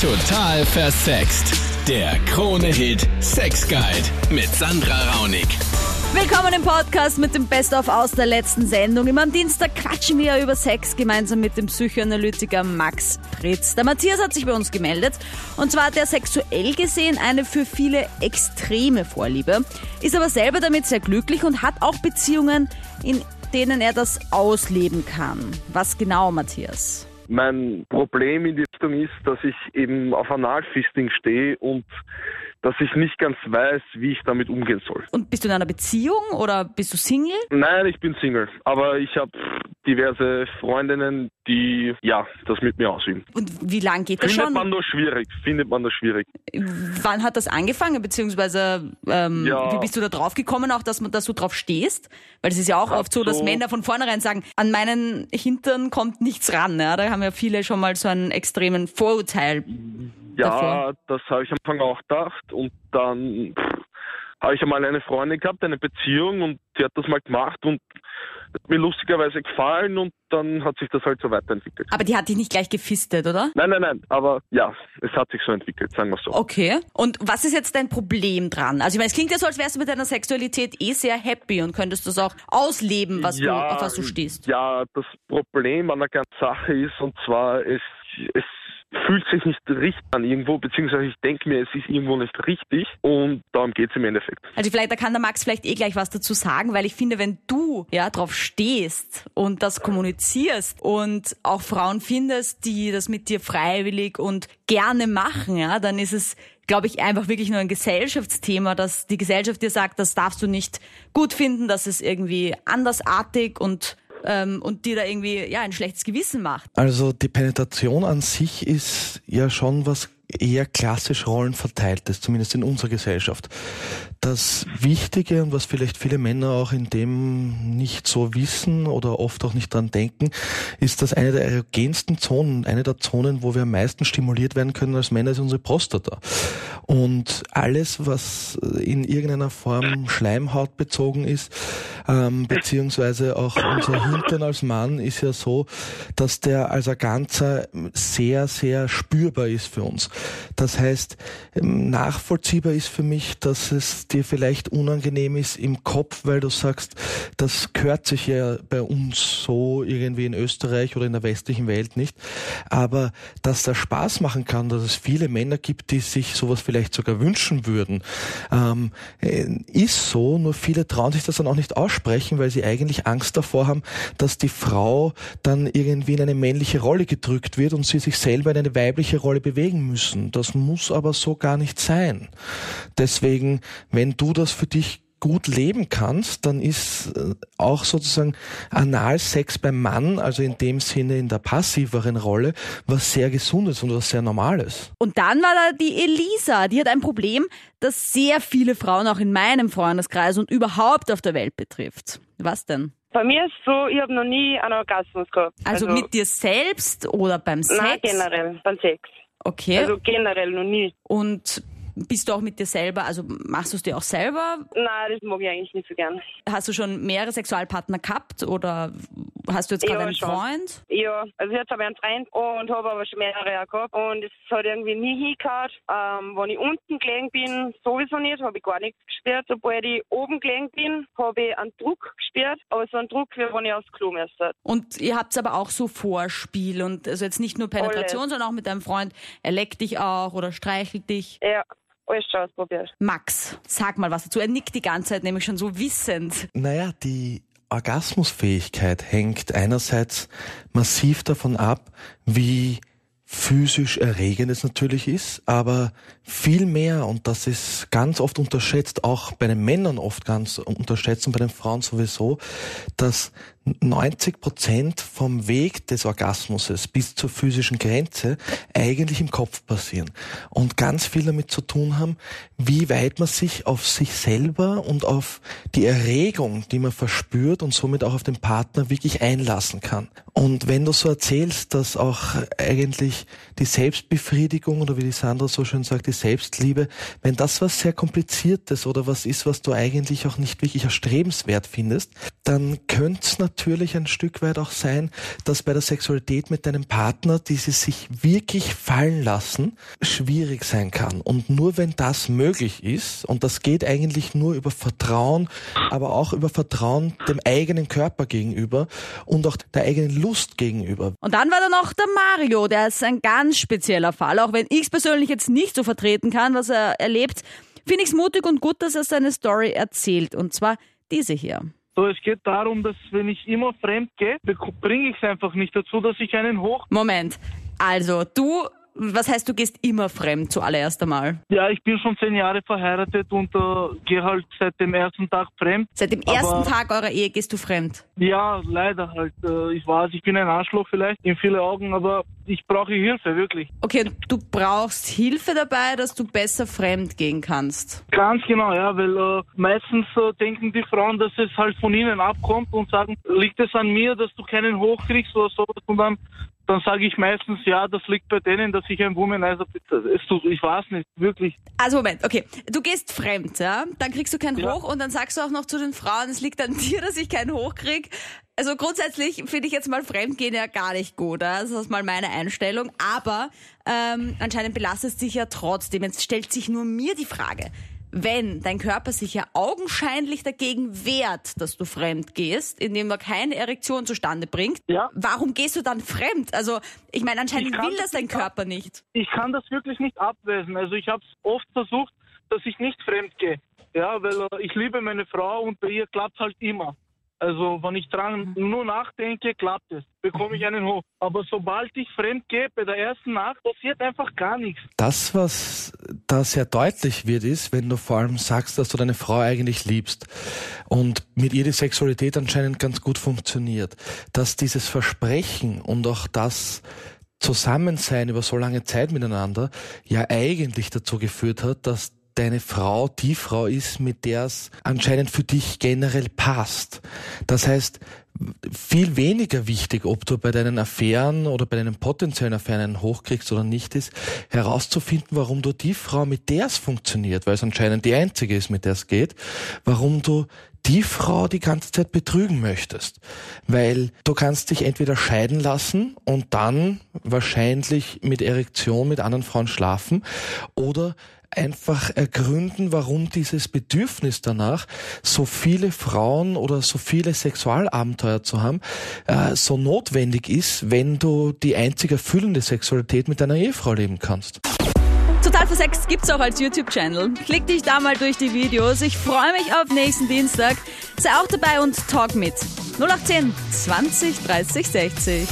Total versext. Der Krone-Hit Sex Guide mit Sandra Raunig. Willkommen im Podcast mit dem Best-of aus der letzten Sendung. Immer am Dienstag quatschen wir über Sex gemeinsam mit dem Psychoanalytiker Max Pritz. Der Matthias hat sich bei uns gemeldet und zwar hat er sexuell gesehen eine für viele extreme Vorliebe, ist aber selber damit sehr glücklich und hat auch Beziehungen, in denen er das ausleben kann. Was genau, Matthias? Mein Problem in die Richtung ist, dass ich eben auf Analfisting stehe und dass ich nicht ganz weiß, wie ich damit umgehen soll. Und bist du in einer Beziehung oder bist du Single? Nein, ich bin Single, aber ich habe diverse Freundinnen, die ja das mit mir ausüben. Und wie lange geht das Findet schon? man nur schwierig, findet man nur schwierig. Wann hat das angefangen, beziehungsweise ähm, Ja. wie bist du da drauf gekommen, auch dass, man, dass du drauf stehst? Weil es ist ja auch Hab oft so, dass so- Männer von vornherein sagen, an meinen Hintern kommt nichts ran. Ja? Da haben ja viele schon mal so einen extremen Vorurteil. Ja, Davor. das habe ich am Anfang auch gedacht und dann habe ich einmal eine Freundin gehabt, eine Beziehung und die hat das mal gemacht und hat mir lustigerweise gefallen und dann hat sich das halt so weiterentwickelt. Aber die hat dich nicht gleich gefistet, oder? Nein, nein, nein, aber ja, es hat sich so entwickelt, sagen wir so. Okay. Und was ist jetzt dein Problem dran? Also ich meine, es klingt ja so, als wärst du mit deiner Sexualität eh sehr happy und könntest das auch ausleben, was du, auf was du stehst. Ja, das Problem an der ganzen Sache ist, und zwar, es, es fühlt sich nicht richtig an irgendwo, beziehungsweise ich denke mir, es ist irgendwo nicht richtig und darum geht's im Endeffekt. Also vielleicht, da kann der Max vielleicht eh gleich was dazu sagen, weil ich finde, wenn du ja drauf stehst und das kommunizierst und auch Frauen findest, die das mit dir freiwillig und gerne machen, ja, dann ist es glaube ich, einfach wirklich nur ein Gesellschaftsthema, dass die Gesellschaft dir sagt, das darfst du nicht gut finden, das ist irgendwie andersartig und ähm, und dir da irgendwie ja ein schlechtes Gewissen macht. Also die Penetration an sich ist ja schon was eher klassisch rollenverteiltes, zumindest in unserer Gesellschaft. Das Wichtige und was vielleicht viele Männer auch in dem nicht so wissen oder oft auch nicht dran denken, ist, dass eine der erogensten Zonen, eine der Zonen, wo wir am meisten stimuliert werden können als Männer, ist unsere Prostata. Und alles, was in irgendeiner Form Schleimhaut bezogen ist, ähm, beziehungsweise auch unser Hintern als Mann ist ja so, dass der als ein Ganzer sehr, sehr spürbar ist für uns. Das heißt, ähm, nachvollziehbar ist für mich, dass es dir vielleicht unangenehm ist im Kopf, weil du sagst, das gehört sich ja bei uns so irgendwie in Österreich oder in der westlichen Welt nicht. Aber dass das Spaß machen kann, dass es viele Männer gibt, die sich sowas vielleicht sogar wünschen würden, ähm, äh, ist so. Nur viele trauen sich das dann auch nicht aussprechen, weil sie eigentlich Angst davor haben, dass die Frau dann irgendwie in eine männliche Rolle gedrückt wird und sie sich selber in eine weibliche Rolle bewegen müssen. Das muss aber so gar nicht sein. Deswegen, wenn du das für dich gut leben kannst, dann ist äh, auch sozusagen Analsex beim Mann, also in dem Sinne in der passiveren Rolle, was sehr Gesundes und was sehr Normales. Und dann war da die Elisa, die hat ein Problem, das sehr viele Frauen auch in meinem Freundeskreis und überhaupt auf der Welt betrifft. Was denn? Bei mir ist so, ich habe noch nie einen Orgasmus gehabt. Also, mit dir selbst oder beim Sex? Nein, generell, beim Sex. Okay. Also generell noch nie. und bist du auch mit dir selber, also machst du es dir auch selber? Nein, das mag ich eigentlich nicht so gern. Hast du schon mehrere Sexualpartner gehabt oder hast du jetzt gerade Ja, einen schon. Freund? Ja, also jetzt habe ich einen Freund und habe aber schon mehrere auch gehabt und es hat irgendwie nie hingehauen. Ähm, wenn ich unten gelegen bin, sowieso nicht, habe ich gar nichts gespürt. Sobald ich oben gelegen bin, habe ich einen Druck gespürt, aber so einen Druck, wie wenn ich aufs Klo müsste. Und ihr habt aber auch so Vorspiel und also jetzt nicht nur Penetration, sondern auch mit deinem Freund. Er leckt dich auch oder streichelt dich. Ja, alles schon ausprobiert. Max, sag mal was dazu. Er nickt die ganze Zeit nämlich schon so wissend. Naja, die Orgasmusfähigkeit hängt einerseits massiv davon ab, wie physisch erregend es natürlich ist, aber viel mehr, und das ist ganz oft unterschätzt, auch bei den Männern oft ganz unterschätzt und bei den Frauen sowieso, dass 90 Prozent vom Weg des Orgasmuses bis zur physischen Grenze eigentlich im Kopf passieren und ganz viel damit zu tun haben, wie weit man sich auf sich selber und auf die Erregung, die man verspürt und somit auch auf den Partner wirklich einlassen kann. Und wenn du so erzählst, dass auch eigentlich die Selbstbefriedigung oder wie die Sandra so schön sagt, die Selbstliebe, wenn das was sehr kompliziertes oder was ist, was du eigentlich auch nicht wirklich erstrebenswert findest, dann könnte es natürlich ein Stück weit auch sein, dass bei der Sexualität mit deinem Partner dieses sich wirklich fallen lassen schwierig sein kann. Und nur wenn das möglich ist, und das geht eigentlich nur über Vertrauen, aber auch über Vertrauen dem eigenen Körper gegenüber und auch der eigenen Lust gegenüber. Und dann war da noch der Mario, der ist ein ganz spezieller Fall, auch wenn ich es persönlich jetzt nicht so vertreten kann, was er erlebt. Finde ich es mutig und gut, dass er seine Story erzählt. Und zwar diese hier. So, es geht darum, dass wenn ich immer fremd gehe, bringe ich es einfach nicht dazu, dass ich einen hoch. Moment. Also, du was heißt, du gehst immer fremd zuallererst einmal? Ja, ich bin schon zehn Jahre verheiratet und äh, gehe halt seit dem ersten Tag fremd. Seit dem ersten Tag eurer Ehe gehst du fremd? Ja, leider halt. Äh, ich weiß, ich bin ein Arschloch vielleicht in viele Augen, aber ich brauche Hilfe, wirklich. Okay, und du brauchst Hilfe dabei, dass du besser fremd gehen kannst? Ganz genau, ja, weil äh, meistens äh, denken die Frauen, dass es halt von ihnen abkommt und sagen, liegt es an mir, dass du keinen hochkriegst oder so und dann dann sage ich meistens, ja, das liegt bei denen, dass ich ein Womanizer bin. Ich weiß nicht, wirklich. Also Moment, okay. Du gehst fremd, ja? Dann kriegst du keinen ja. Hoch und dann sagst du auch noch zu den Frauen, es liegt an dir, dass ich keinen Hoch krieg. Also grundsätzlich finde ich jetzt mal Fremdgehen ja gar nicht gut. Ja? Das ist mal meine Einstellung. Aber ähm, anscheinend belastet es dich ja trotzdem. Jetzt stellt sich nur mir die Frage, wenn dein Körper sich ja augenscheinlich dagegen wehrt, dass du fremd gehst, indem er keine Erektion zustande bringt, ja. warum gehst du dann fremd? Also ich meine, anscheinend will das dein Körper nicht. Ich kann das wirklich nicht abweisen. Also ich habe es oft versucht, dass ich nicht fremd gehe. Ja, weil äh, ich liebe meine Frau und bei ihr klappt halt immer. Also wenn ich dran nur nachdenke, klappt es. Bekomme ich einen hoch. Aber sobald ich fremd gehe, bei der ersten Nacht, passiert einfach gar nichts. Das, was da sehr deutlich wird, ist, wenn du vor allem sagst, dass du deine Frau eigentlich liebst und mit ihr die Sexualität anscheinend ganz gut funktioniert, dass dieses Versprechen und auch das Zusammensein über so lange Zeit miteinander ja eigentlich dazu geführt hat, dass deine Frau die Frau ist, mit der es anscheinend für dich generell passt. Das heißt, viel weniger wichtig, ob du bei deinen Affären oder bei deinen potenziellen Affären einen hochkriegst oder nicht, ist herauszufinden, warum du die Frau, mit der es funktioniert, weil es anscheinend die einzige ist, mit der es geht, warum du die Frau die ganze Zeit betrügen möchtest. Weil du kannst dich entweder scheiden lassen und dann wahrscheinlich mit Erektion mit anderen Frauen schlafen oder einfach ergründen, warum dieses Bedürfnis danach, so viele Frauen oder so viele Sexualabenteuer zu haben, äh, so notwendig ist, wenn du die einzig erfüllende Sexualität mit deiner Ehefrau leben kannst. Total versext gibt's auch als YouTube-Channel. Klick dich da mal durch die Videos. Ich freue mich auf nächsten Dienstag. Sei auch dabei und talk mit. 0810 20 30 60.